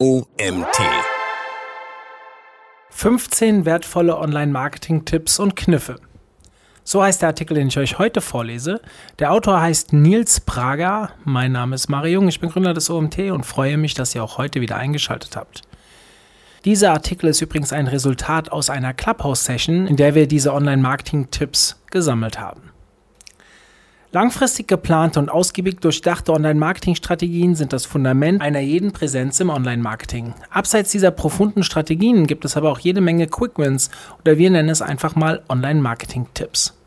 OMT. 15 wertvolle Online-Marketing-Tipps und Kniffe. So heißt der Artikel, den ich euch heute vorlese. Der Autor heißt Nils Prager. Mein Name ist Mario Jung, ich bin Gründer des OMT und freue mich, dass ihr auch heute wieder eingeschaltet habt. Dieser Artikel ist übrigens ein Resultat aus einer Clubhouse-Session, in der wir diese Online-Marketing-Tipps gesammelt haben. Langfristig geplante und ausgiebig durchdachte Online-Marketing-Strategien sind das Fundament einer jeden Präsenz im Online-Marketing. Abseits dieser profunden Strategien gibt es aber auch jede Menge Quick-Wins oder wir nennen es einfach mal Online-Marketing-Tipps.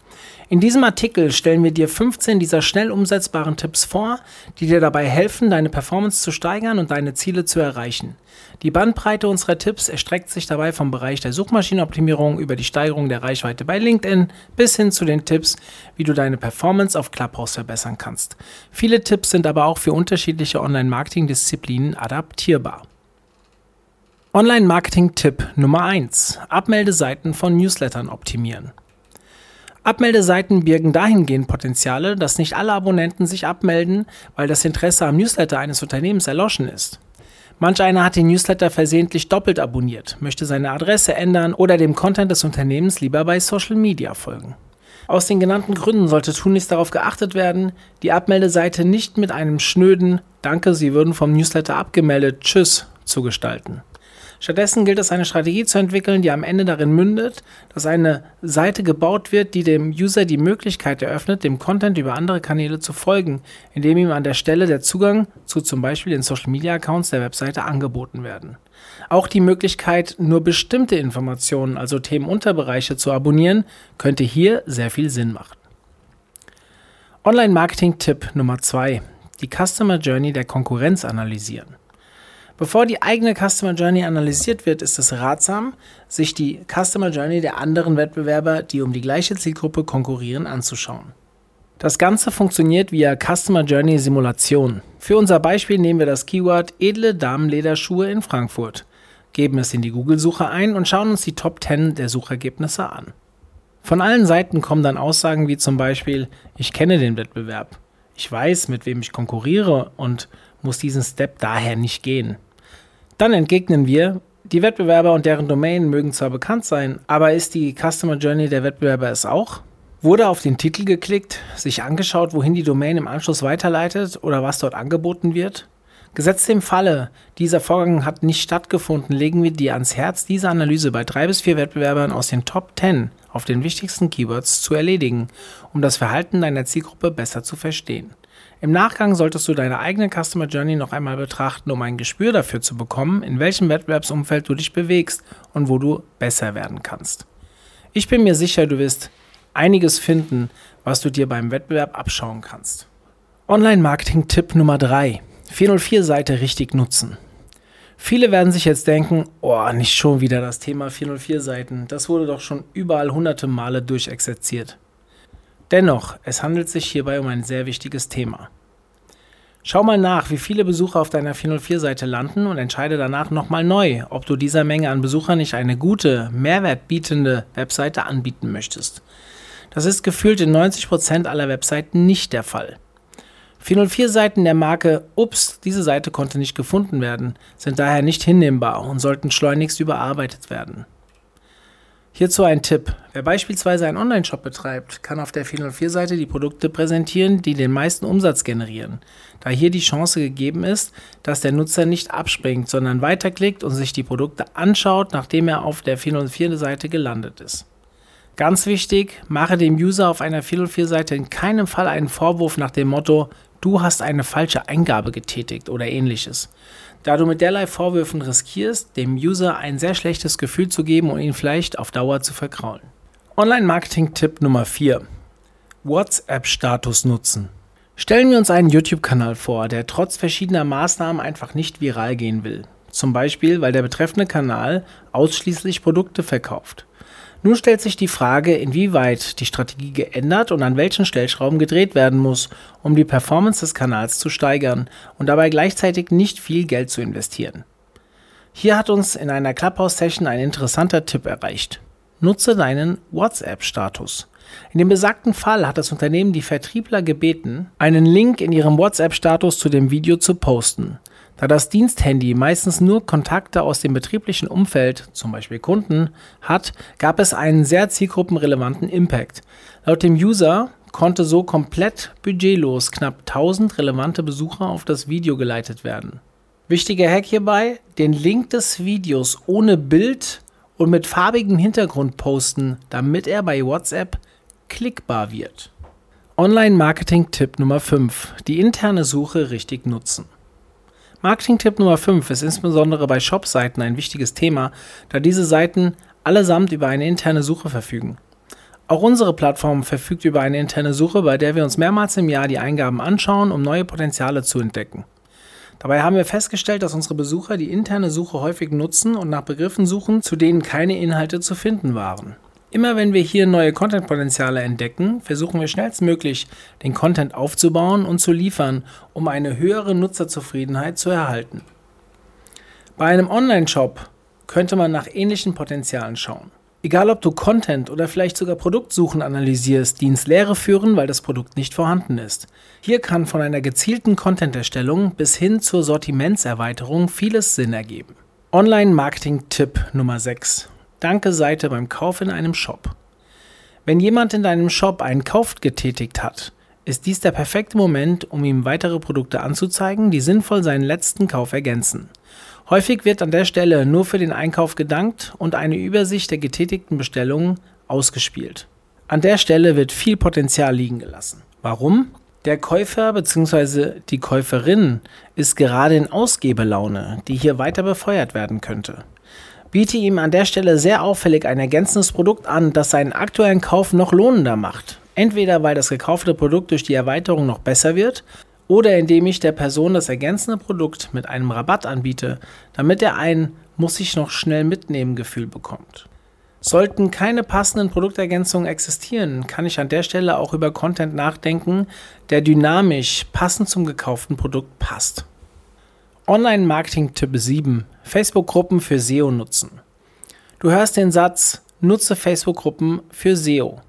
In diesem Artikel stellen wir dir 15 dieser schnell umsetzbaren Tipps vor, die dir dabei helfen, deine Performance zu steigern und deine Ziele zu erreichen. Die Bandbreite unserer Tipps erstreckt sich dabei vom Bereich der Suchmaschinenoptimierung über die Steigerung der Reichweite bei LinkedIn bis hin zu den Tipps, wie du deine Performance auf Clubhouse verbessern kannst. Viele Tipps sind aber auch für unterschiedliche Online-Marketing-Disziplinen adaptierbar. Online-Marketing-Tipp Nummer 1. Abmeldeseiten von Newslettern optimieren. Abmeldeseiten birgen dahingehend Potenziale, dass nicht alle Abonnenten sich abmelden, weil das Interesse am Newsletter eines Unternehmens erloschen ist. Manch einer hat den Newsletter versehentlich doppelt abonniert, möchte seine Adresse ändern oder dem Content des Unternehmens lieber bei Social Media folgen. Aus den genannten Gründen sollte tunlichst darauf geachtet werden, die Abmeldeseite nicht mit einem schnöden Danke, Sie würden vom Newsletter abgemeldet, Tschüss zu gestalten. Stattdessen gilt es, eine Strategie zu entwickeln, die am Ende darin mündet, dass eine Seite gebaut wird, die dem User die Möglichkeit eröffnet, dem Content über andere Kanäle zu folgen, indem ihm an der Stelle der Zugang zu zum Beispiel den Social Media Accounts der Webseite angeboten werden. Auch die Möglichkeit, nur bestimmte Informationen, also Themenunterbereiche zu abonnieren, könnte hier sehr viel Sinn machen. Online-Marketing-Tipp Nummer 2. Die Customer Journey der Konkurrenz analysieren. Bevor die eigene Customer Journey analysiert wird, ist es ratsam, sich die Customer Journey der anderen Wettbewerber, die um die gleiche Zielgruppe konkurrieren, anzuschauen. Das Ganze funktioniert via Customer Journey Simulation. Für unser Beispiel nehmen wir das Keyword edle Damenlederschuhe in Frankfurt, geben es in die Google-Suche ein und schauen uns die Top 10 der Suchergebnisse an. Von allen Seiten kommen dann Aussagen wie zum Beispiel, ich kenne den Wettbewerb, ich weiß, mit wem ich konkurriere und muss diesen Step daher nicht gehen. Dann entgegnen wir, die Wettbewerber und deren Domain mögen zwar bekannt sein, aber ist die Customer Journey der Wettbewerber es auch? Wurde auf den Titel geklickt, sich angeschaut, wohin die Domain im Anschluss weiterleitet oder was dort angeboten wird? Gesetzt dem Falle, dieser Vorgang hat nicht stattgefunden, legen wir dir ans Herz, diese Analyse bei drei bis vier Wettbewerbern aus den Top 10 auf den wichtigsten Keywords zu erledigen, um das Verhalten deiner Zielgruppe besser zu verstehen. Im Nachgang solltest du deine eigene Customer Journey noch einmal betrachten, um ein Gespür dafür zu bekommen, in welchem Wettbewerbsumfeld du dich bewegst und wo du besser werden kannst. Ich bin mir sicher, du wirst einiges finden, was du dir beim Wettbewerb abschauen kannst. Online-Marketing-Tipp Nummer 3. 404-Seite richtig nutzen. Viele werden sich jetzt denken, oh, nicht schon wieder das Thema 404-Seiten. Das wurde doch schon überall hunderte Male durchexerziert. Dennoch, es handelt sich hierbei um ein sehr wichtiges Thema. Schau mal nach, wie viele Besucher auf deiner 404-Seite landen und entscheide danach nochmal neu, ob du dieser Menge an Besuchern nicht eine gute, mehrwertbietende Webseite anbieten möchtest. Das ist gefühlt in 90% aller Webseiten nicht der Fall. 404-Seiten der Marke Ups, diese Seite konnte nicht gefunden werden, sind daher nicht hinnehmbar und sollten schleunigst überarbeitet werden. Hierzu ein Tipp. Wer beispielsweise einen Online-Shop betreibt, kann auf der 404-Seite die Produkte präsentieren, die den meisten Umsatz generieren, da hier die Chance gegeben ist, dass der Nutzer nicht abspringt, sondern weiterklickt und sich die Produkte anschaut, nachdem er auf der 404-Seite gelandet ist. Ganz wichtig, mache dem User auf einer 404-Seite in keinem Fall einen Vorwurf nach dem Motto, du hast eine falsche Eingabe getätigt oder ähnliches. Da du mit derlei Vorwürfen riskierst, dem User ein sehr schlechtes Gefühl zu geben und ihn vielleicht auf Dauer zu verkraulen. Online-Marketing-Tipp Nummer 4. WhatsApp-Status nutzen. Stellen wir uns einen YouTube-Kanal vor, der trotz verschiedener Maßnahmen einfach nicht viral gehen will. Zum Beispiel, weil der betreffende Kanal ausschließlich Produkte verkauft. Nun stellt sich die Frage, inwieweit die Strategie geändert und an welchen Stellschrauben gedreht werden muss, um die Performance des Kanals zu steigern und dabei gleichzeitig nicht viel Geld zu investieren. Hier hat uns in einer Clubhouse-Session ein interessanter Tipp erreicht. Nutze deinen WhatsApp-Status. In dem besagten Fall hat das Unternehmen die Vertriebler gebeten, einen Link in ihrem WhatsApp-Status zu dem Video zu posten. Da das Diensthandy meistens nur Kontakte aus dem betrieblichen Umfeld, zum Beispiel Kunden, hat, gab es einen sehr zielgruppenrelevanten Impact. Laut dem User konnte so komplett budgetlos knapp 1000 relevante Besucher auf das Video geleitet werden. Wichtiger Hack hierbei, den Link des Videos ohne Bild und mit farbigem Hintergrund posten, damit er bei WhatsApp klickbar wird. Online-Marketing-Tipp Nummer 5. Die interne Suche richtig nutzen. Marketing-Tipp Nummer 5 ist insbesondere bei Shop-Seiten ein wichtiges Thema, da diese Seiten allesamt über eine interne Suche verfügen. Auch unsere Plattform verfügt über eine interne Suche, bei der wir uns mehrmals im Jahr die Eingaben anschauen, um neue Potenziale zu entdecken. Dabei haben wir festgestellt, dass unsere Besucher die interne Suche häufig nutzen und nach Begriffen suchen, zu denen keine Inhalte zu finden waren. Immer wenn wir hier neue Content-Potenziale entdecken, versuchen wir schnellstmöglich den Content aufzubauen und zu liefern, um eine höhere Nutzerzufriedenheit zu erhalten. Bei einem Online-Shop könnte man nach ähnlichen Potenzialen schauen. Egal ob du Content oder vielleicht sogar Produktsuchen analysierst, die ins Leere führen, weil das Produkt nicht vorhanden ist. Hier kann von einer gezielten Content-Erstellung bis hin zur Sortimentserweiterung vieles Sinn ergeben. Online-Marketing-Tipp Nummer 6. Danke-Seite beim Kauf in einem Shop. Wenn jemand in deinem Shop einen Kauf getätigt hat, ist dies der perfekte Moment, um ihm weitere Produkte anzuzeigen, die sinnvoll seinen letzten Kauf ergänzen. Häufig wird an der Stelle nur für den Einkauf gedankt und eine Übersicht der getätigten Bestellungen ausgespielt. An der Stelle wird viel Potenzial liegen gelassen. Warum? Der Käufer bzw. die Käuferin ist gerade in Ausgebelaune, die hier weiter befeuert werden könnte biete ihm an der Stelle sehr auffällig ein ergänzendes Produkt an, das seinen aktuellen Kauf noch lohnender macht. Entweder weil das gekaufte Produkt durch die Erweiterung noch besser wird oder indem ich der Person das ergänzende Produkt mit einem Rabatt anbiete, damit er ein muss ich noch schnell mitnehmen Gefühl bekommt. Sollten keine passenden Produktergänzungen existieren, kann ich an der Stelle auch über Content nachdenken, der dynamisch passend zum gekauften Produkt passt. Online-Marketing-Tipp 7. Facebook-Gruppen für SEO nutzen. Du hörst den Satz, nutze Facebook-Gruppen für SEO.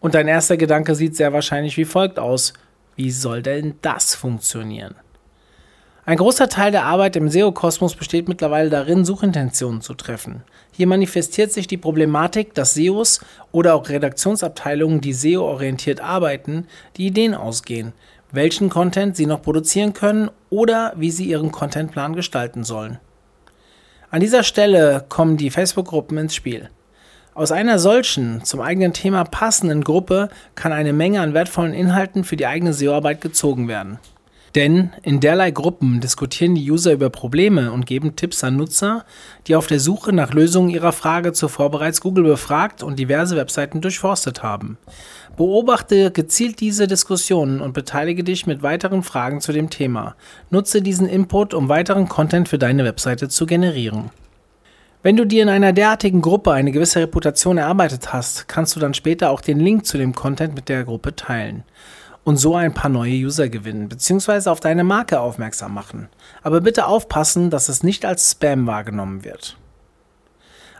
Und dein erster Gedanke sieht sehr wahrscheinlich wie folgt aus. Wie soll denn das funktionieren? Ein großer Teil der Arbeit im SEO-Kosmos besteht mittlerweile darin, Suchintentionen zu treffen. Hier manifestiert sich die Problematik, dass SEOs oder auch Redaktionsabteilungen, die SEO-orientiert arbeiten, die Ideen ausgehen, welchen Content sie noch produzieren können oder wie sie ihren Contentplan gestalten sollen. An dieser Stelle kommen die Facebook-Gruppen ins Spiel. Aus einer solchen, zum eigenen Thema passenden Gruppe kann eine Menge an wertvollen Inhalten für die eigene SEO-Arbeit gezogen werden. Denn in derlei Gruppen diskutieren die User über Probleme und geben Tipps an Nutzer, die auf der Suche nach Lösungen ihrer Frage zuvor bereits Google befragt und diverse Webseiten durchforstet haben. Beobachte gezielt diese Diskussionen und beteilige dich mit weiteren Fragen zu dem Thema. Nutze diesen Input, um weiteren Content für deine Webseite zu generieren. Wenn du dir in einer derartigen Gruppe eine gewisse Reputation erarbeitet hast, kannst du dann später auch den Link zu dem Content mit der Gruppe teilen und so ein paar neue User gewinnen bzw. auf deine Marke aufmerksam machen. Aber bitte aufpassen, dass es nicht als Spam wahrgenommen wird.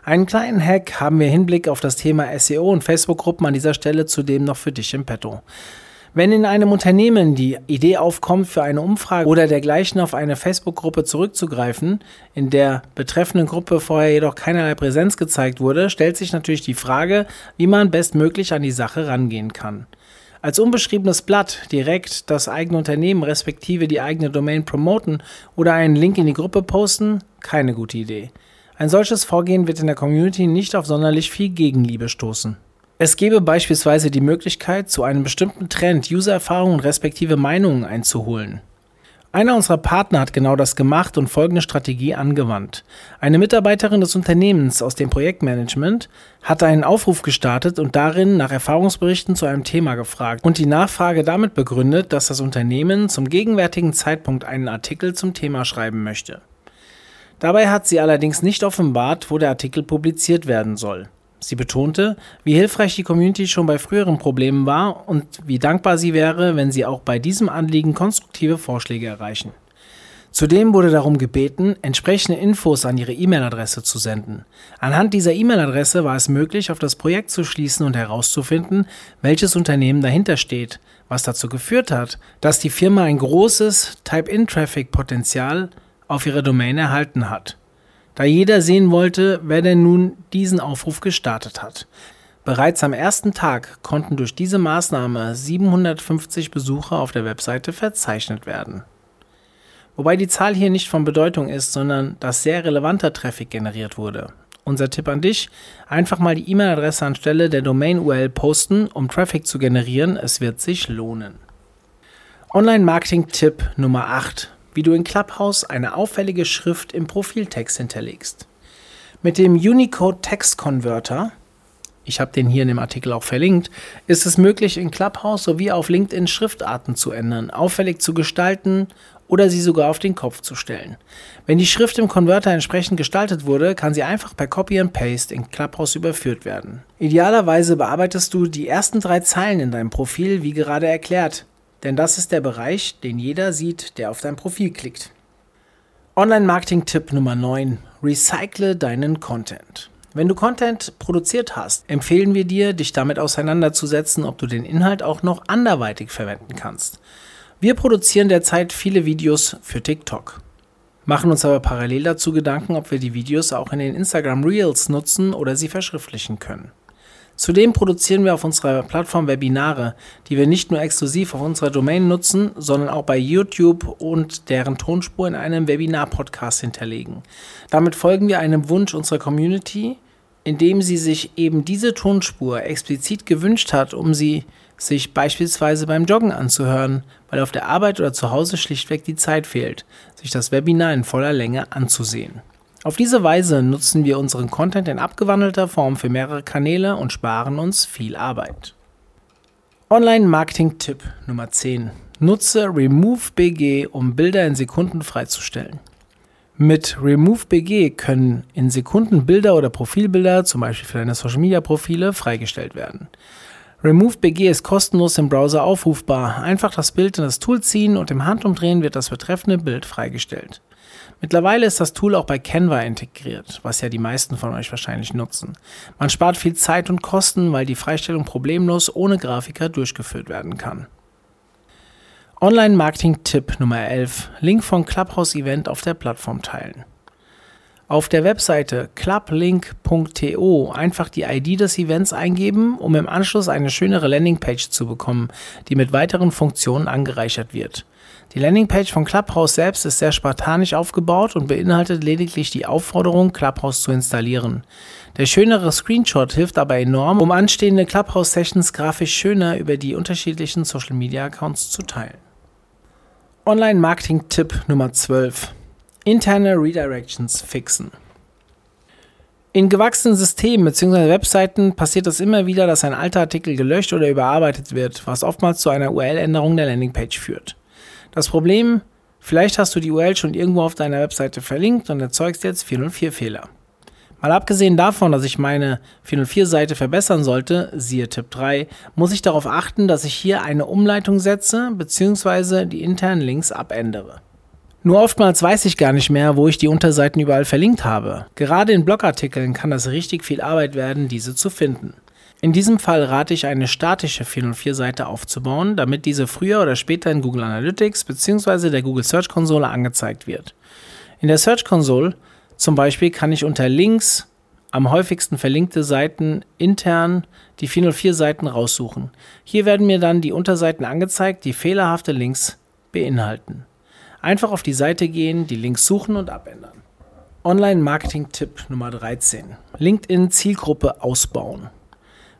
Einen kleinen Hack haben wir Hinblick auf das Thema SEO und Facebook-Gruppen an dieser Stelle zudem noch für dich im Petto. Wenn in einem Unternehmen die Idee aufkommt, für eine Umfrage oder dergleichen auf eine Facebook-Gruppe zurückzugreifen, in der betreffenden Gruppe vorher jedoch keinerlei Präsenz gezeigt wurde, stellt sich natürlich die Frage, wie man bestmöglich an die Sache rangehen kann. Als unbeschriebenes Blatt direkt das eigene Unternehmen respektive die eigene Domain promoten oder einen Link in die Gruppe posten, keine gute Idee. Ein solches Vorgehen wird in der Community nicht auf sonderlich viel Gegenliebe stoßen. Es gäbe beispielsweise die Möglichkeit, zu einem bestimmten Trend User-Erfahrungen respektive Meinungen einzuholen. Einer unserer Partner hat genau das gemacht und folgende Strategie angewandt. Eine Mitarbeiterin des Unternehmens aus dem Projektmanagement hatte einen Aufruf gestartet und darin nach Erfahrungsberichten zu einem Thema gefragt und die Nachfrage damit begründet, dass das Unternehmen zum gegenwärtigen Zeitpunkt einen Artikel zum Thema schreiben möchte. Dabei hat sie allerdings nicht offenbart, wo der Artikel publiziert werden soll. Sie betonte, wie hilfreich die Community schon bei früheren Problemen war und wie dankbar sie wäre, wenn sie auch bei diesem Anliegen konstruktive Vorschläge erreichen. Zudem wurde darum gebeten, entsprechende Infos an ihre E-Mail-Adresse zu senden. Anhand dieser E-Mail-Adresse war es möglich, auf das Projekt zu schließen und herauszufinden, welches Unternehmen dahinter steht, was dazu geführt hat, dass die Firma ein großes Type-in-Traffic-Potenzial auf ihrer Domain erhalten hat. Da jeder sehen wollte, wer denn nun diesen Aufruf gestartet hat. Bereits am ersten Tag konnten durch diese Maßnahme 750 Besucher auf der Webseite verzeichnet werden. Wobei die Zahl hier nicht von Bedeutung ist, sondern dass sehr relevanter Traffic generiert wurde. Unser Tipp an dich, einfach mal die E-Mail-Adresse anstelle der Domain-URL posten, um Traffic zu generieren, es wird sich lohnen. Online-Marketing-Tipp Nummer 8, wie du in Clubhouse eine auffällige Schrift im Profiltext hinterlegst. Mit dem Unicode Text Converter ich habe den hier in dem Artikel auch verlinkt, ist es möglich, in Clubhouse sowie auf LinkedIn Schriftarten zu ändern, auffällig zu gestalten oder sie sogar auf den Kopf zu stellen. Wenn die Schrift im Konverter entsprechend gestaltet wurde, kann sie einfach per Copy and Paste in Clubhouse überführt werden. Idealerweise bearbeitest du die ersten drei Zeilen in deinem Profil, wie gerade erklärt, denn das ist der Bereich, den jeder sieht, der auf dein Profil klickt. Online-Marketing-Tipp Nummer 9. Recycle deinen Content. Wenn du Content produziert hast, empfehlen wir dir, dich damit auseinanderzusetzen, ob du den Inhalt auch noch anderweitig verwenden kannst. Wir produzieren derzeit viele Videos für TikTok, machen uns aber parallel dazu Gedanken, ob wir die Videos auch in den Instagram Reels nutzen oder sie verschriftlichen können. Zudem produzieren wir auf unserer Plattform Webinare, die wir nicht nur exklusiv auf unserer Domain nutzen, sondern auch bei YouTube und deren Tonspur in einem Webinar-Podcast hinterlegen. Damit folgen wir einem Wunsch unserer Community, indem sie sich eben diese Tonspur explizit gewünscht hat, um sie sich beispielsweise beim Joggen anzuhören, weil auf der Arbeit oder zu Hause schlichtweg die Zeit fehlt, sich das Webinar in voller Länge anzusehen. Auf diese Weise nutzen wir unseren Content in abgewandelter Form für mehrere Kanäle und sparen uns viel Arbeit. Online-Marketing-Tipp Nummer 10. Nutze RemoveBG, um Bilder in Sekunden freizustellen. Mit RemoveBG können in Sekunden Bilder oder Profilbilder, zum Beispiel für deine Social-Media-Profile, freigestellt werden. RemoveBG ist kostenlos im Browser aufrufbar. Einfach das Bild in das Tool ziehen und im Handumdrehen wird das betreffende Bild freigestellt. Mittlerweile ist das Tool auch bei Canva integriert, was ja die meisten von euch wahrscheinlich nutzen. Man spart viel Zeit und Kosten, weil die Freistellung problemlos ohne Grafiker durchgeführt werden kann. Online-Marketing-Tipp Nummer 11. Link von Clubhouse-Event auf der Plattform teilen. Auf der Webseite clublink.to einfach die ID des Events eingeben, um im Anschluss eine schönere Landingpage zu bekommen, die mit weiteren Funktionen angereichert wird. Die Landingpage von Clubhouse selbst ist sehr spartanisch aufgebaut und beinhaltet lediglich die Aufforderung, Clubhouse zu installieren. Der schönere Screenshot hilft aber enorm, um anstehende Clubhouse-Sessions grafisch schöner über die unterschiedlichen Social-Media-Accounts zu teilen. Online-Marketing-Tipp Nummer 12. Interne Redirections fixen. In gewachsenen Systemen bzw. Webseiten passiert es immer wieder, dass ein alter Artikel gelöscht oder überarbeitet wird, was oftmals zu einer URL-Änderung der Landingpage führt. Das Problem, vielleicht hast du die URL schon irgendwo auf deiner Webseite verlinkt und erzeugst jetzt 404-Fehler. Mal abgesehen davon, dass ich meine 404-Seite verbessern sollte, siehe Tipp 3, muss ich darauf achten, dass ich hier eine Umleitung setze bzw. die internen Links abändere. Nur oftmals weiß ich gar nicht mehr, wo ich die Unterseiten überall verlinkt habe. Gerade in Blogartikeln kann das richtig viel Arbeit werden, diese zu finden. In diesem Fall rate ich, eine statische 404-Seite aufzubauen, damit diese früher oder später in Google Analytics bzw. der Google Search Konsole angezeigt wird. In der Search Console zum Beispiel kann ich unter Links am häufigsten verlinkte Seiten intern die 404-Seiten raussuchen. Hier werden mir dann die Unterseiten angezeigt, die fehlerhafte Links beinhalten. Einfach auf die Seite gehen, die Links suchen und abändern. Online-Marketing-Tipp Nummer 13. LinkedIn-Zielgruppe ausbauen.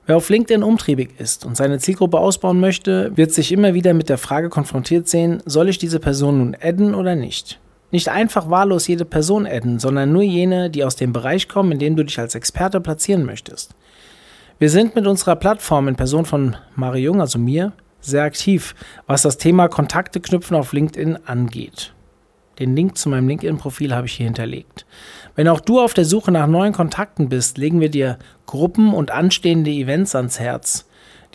Wer auf LinkedIn umtriebig ist und seine Zielgruppe ausbauen möchte, wird sich immer wieder mit der Frage konfrontiert sehen, soll ich diese Person nun adden oder nicht? Nicht einfach wahllos jede Person adden, sondern nur jene, die aus dem Bereich kommen, in dem du dich als Experte platzieren möchtest. Wir sind mit unserer Plattform in Person von Mario Jung, also mir, sehr aktiv, was das Thema Kontakte knüpfen auf LinkedIn angeht. Den Link zu meinem LinkedIn-Profil habe ich hier hinterlegt. Wenn auch du auf der Suche nach neuen Kontakten bist, legen wir dir Gruppen und anstehende Events ans Herz.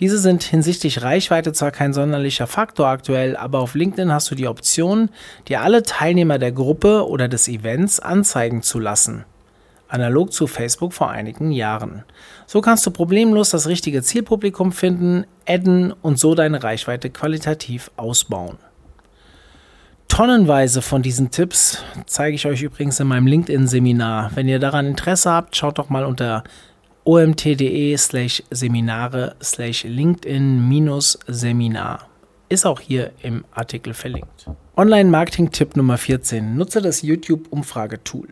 Diese sind hinsichtlich Reichweite zwar kein sonderlicher Faktor aktuell, aber auf LinkedIn hast du die Option, dir alle Teilnehmer der Gruppe oder des Events anzeigen zu lassen. Analog zu Facebook vor einigen Jahren. So kannst du problemlos das richtige Zielpublikum finden, adden und so deine Reichweite qualitativ ausbauen. Tonnenweise von diesen Tipps zeige ich euch übrigens in meinem LinkedIn-Seminar. Wenn ihr daran Interesse habt, schaut doch mal unter omt.de slash Seminare slash LinkedIn-Seminar. Ist auch hier im Artikel verlinkt. Online-Marketing-Tipp Nummer 14. Nutze das YouTube-Umfragetool.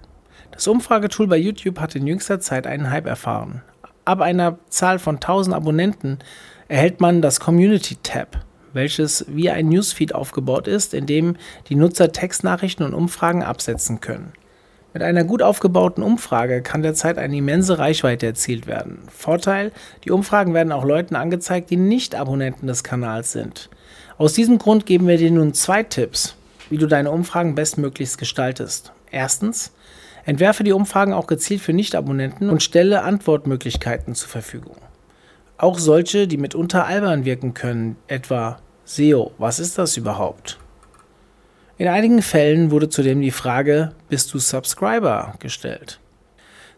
Das Umfragetool bei YouTube hat in jüngster Zeit einen Hype erfahren. Ab einer Zahl von 1000 Abonnenten erhält man das Community-Tab welches wie ein Newsfeed aufgebaut ist, in dem die Nutzer Textnachrichten und Umfragen absetzen können. Mit einer gut aufgebauten Umfrage kann derzeit eine immense Reichweite erzielt werden. Vorteil, die Umfragen werden auch Leuten angezeigt, die nicht Abonnenten des Kanals sind. Aus diesem Grund geben wir dir nun zwei Tipps, wie du deine Umfragen bestmöglichst gestaltest. Erstens, entwerfe die Umfragen auch gezielt für Nicht-Abonnenten und stelle Antwortmöglichkeiten zur Verfügung. Auch solche, die mitunter albern wirken können, etwa SEO, was ist das überhaupt? In einigen Fällen wurde zudem die Frage, bist du Subscriber gestellt?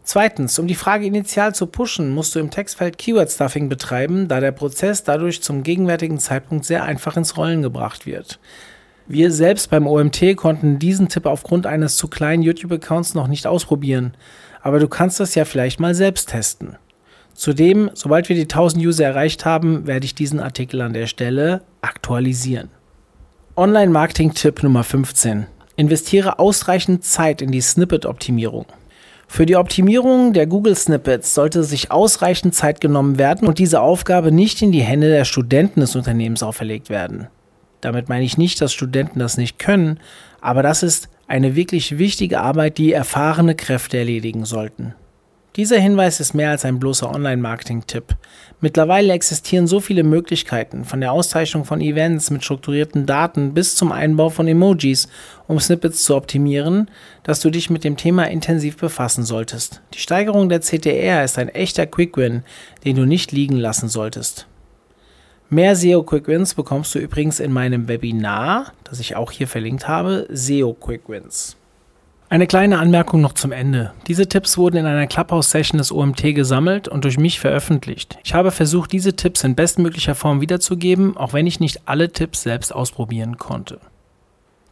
Zweitens, um die Frage initial zu pushen, musst du im Textfeld Keyword Stuffing betreiben, da der Prozess dadurch zum gegenwärtigen Zeitpunkt sehr einfach ins Rollen gebracht wird. Wir selbst beim OMT konnten diesen Tipp aufgrund eines zu kleinen YouTube-Accounts noch nicht ausprobieren, aber du kannst das ja vielleicht mal selbst testen. Zudem, sobald wir die 1000 User erreicht haben, werde ich diesen Artikel an der Stelle aktualisieren. Online-Marketing-Tipp Nummer 15. Investiere ausreichend Zeit in die Snippet-Optimierung. Für die Optimierung der Google Snippets sollte sich ausreichend Zeit genommen werden und diese Aufgabe nicht in die Hände der Studenten des Unternehmens auferlegt werden. Damit meine ich nicht, dass Studenten das nicht können, aber das ist eine wirklich wichtige Arbeit, die erfahrene Kräfte erledigen sollten. Dieser Hinweis ist mehr als ein bloßer Online-Marketing-Tipp. Mittlerweile existieren so viele Möglichkeiten, von der Auszeichnung von Events mit strukturierten Daten bis zum Einbau von Emojis, um Snippets zu optimieren, dass du dich mit dem Thema intensiv befassen solltest. Die Steigerung der CTR ist ein echter Quick-Win, den du nicht liegen lassen solltest. Mehr SEO Quick Wins bekommst du übrigens in meinem Webinar, das ich auch hier verlinkt habe, SEO Quick Wins. Eine kleine Anmerkung noch zum Ende. Diese Tipps wurden in einer Clubhouse-Session des OMT gesammelt und durch mich veröffentlicht. Ich habe versucht, diese Tipps in bestmöglicher Form wiederzugeben, auch wenn ich nicht alle Tipps selbst ausprobieren konnte.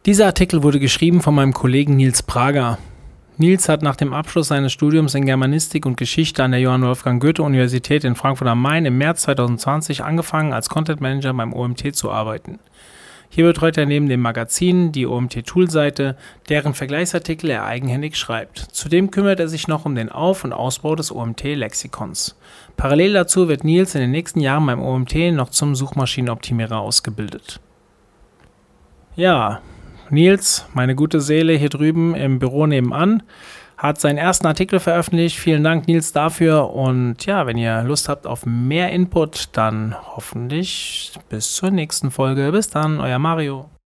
Dieser Artikel wurde geschrieben von meinem Kollegen Nils Prager. Nils hat nach dem Abschluss seines Studiums in Germanistik und Geschichte an der Johann Wolfgang Goethe Universität in Frankfurt am Main im März 2020 angefangen, als Content Manager beim OMT zu arbeiten. Hier betreut er neben dem Magazin die OMT-Tool-Seite, deren Vergleichsartikel er eigenhändig schreibt. Zudem kümmert er sich noch um den Auf- und Ausbau des OMT-Lexikons. Parallel dazu wird Nils in den nächsten Jahren beim OMT noch zum Suchmaschinenoptimierer ausgebildet. Ja, Nils, meine gute Seele hier drüben im Büro nebenan, hat seinen ersten Artikel veröffentlicht. Vielen Dank, Nils, dafür. Und ja, wenn ihr Lust habt auf mehr Input, dann hoffentlich bis zur nächsten Folge. Bis dann, euer Mario.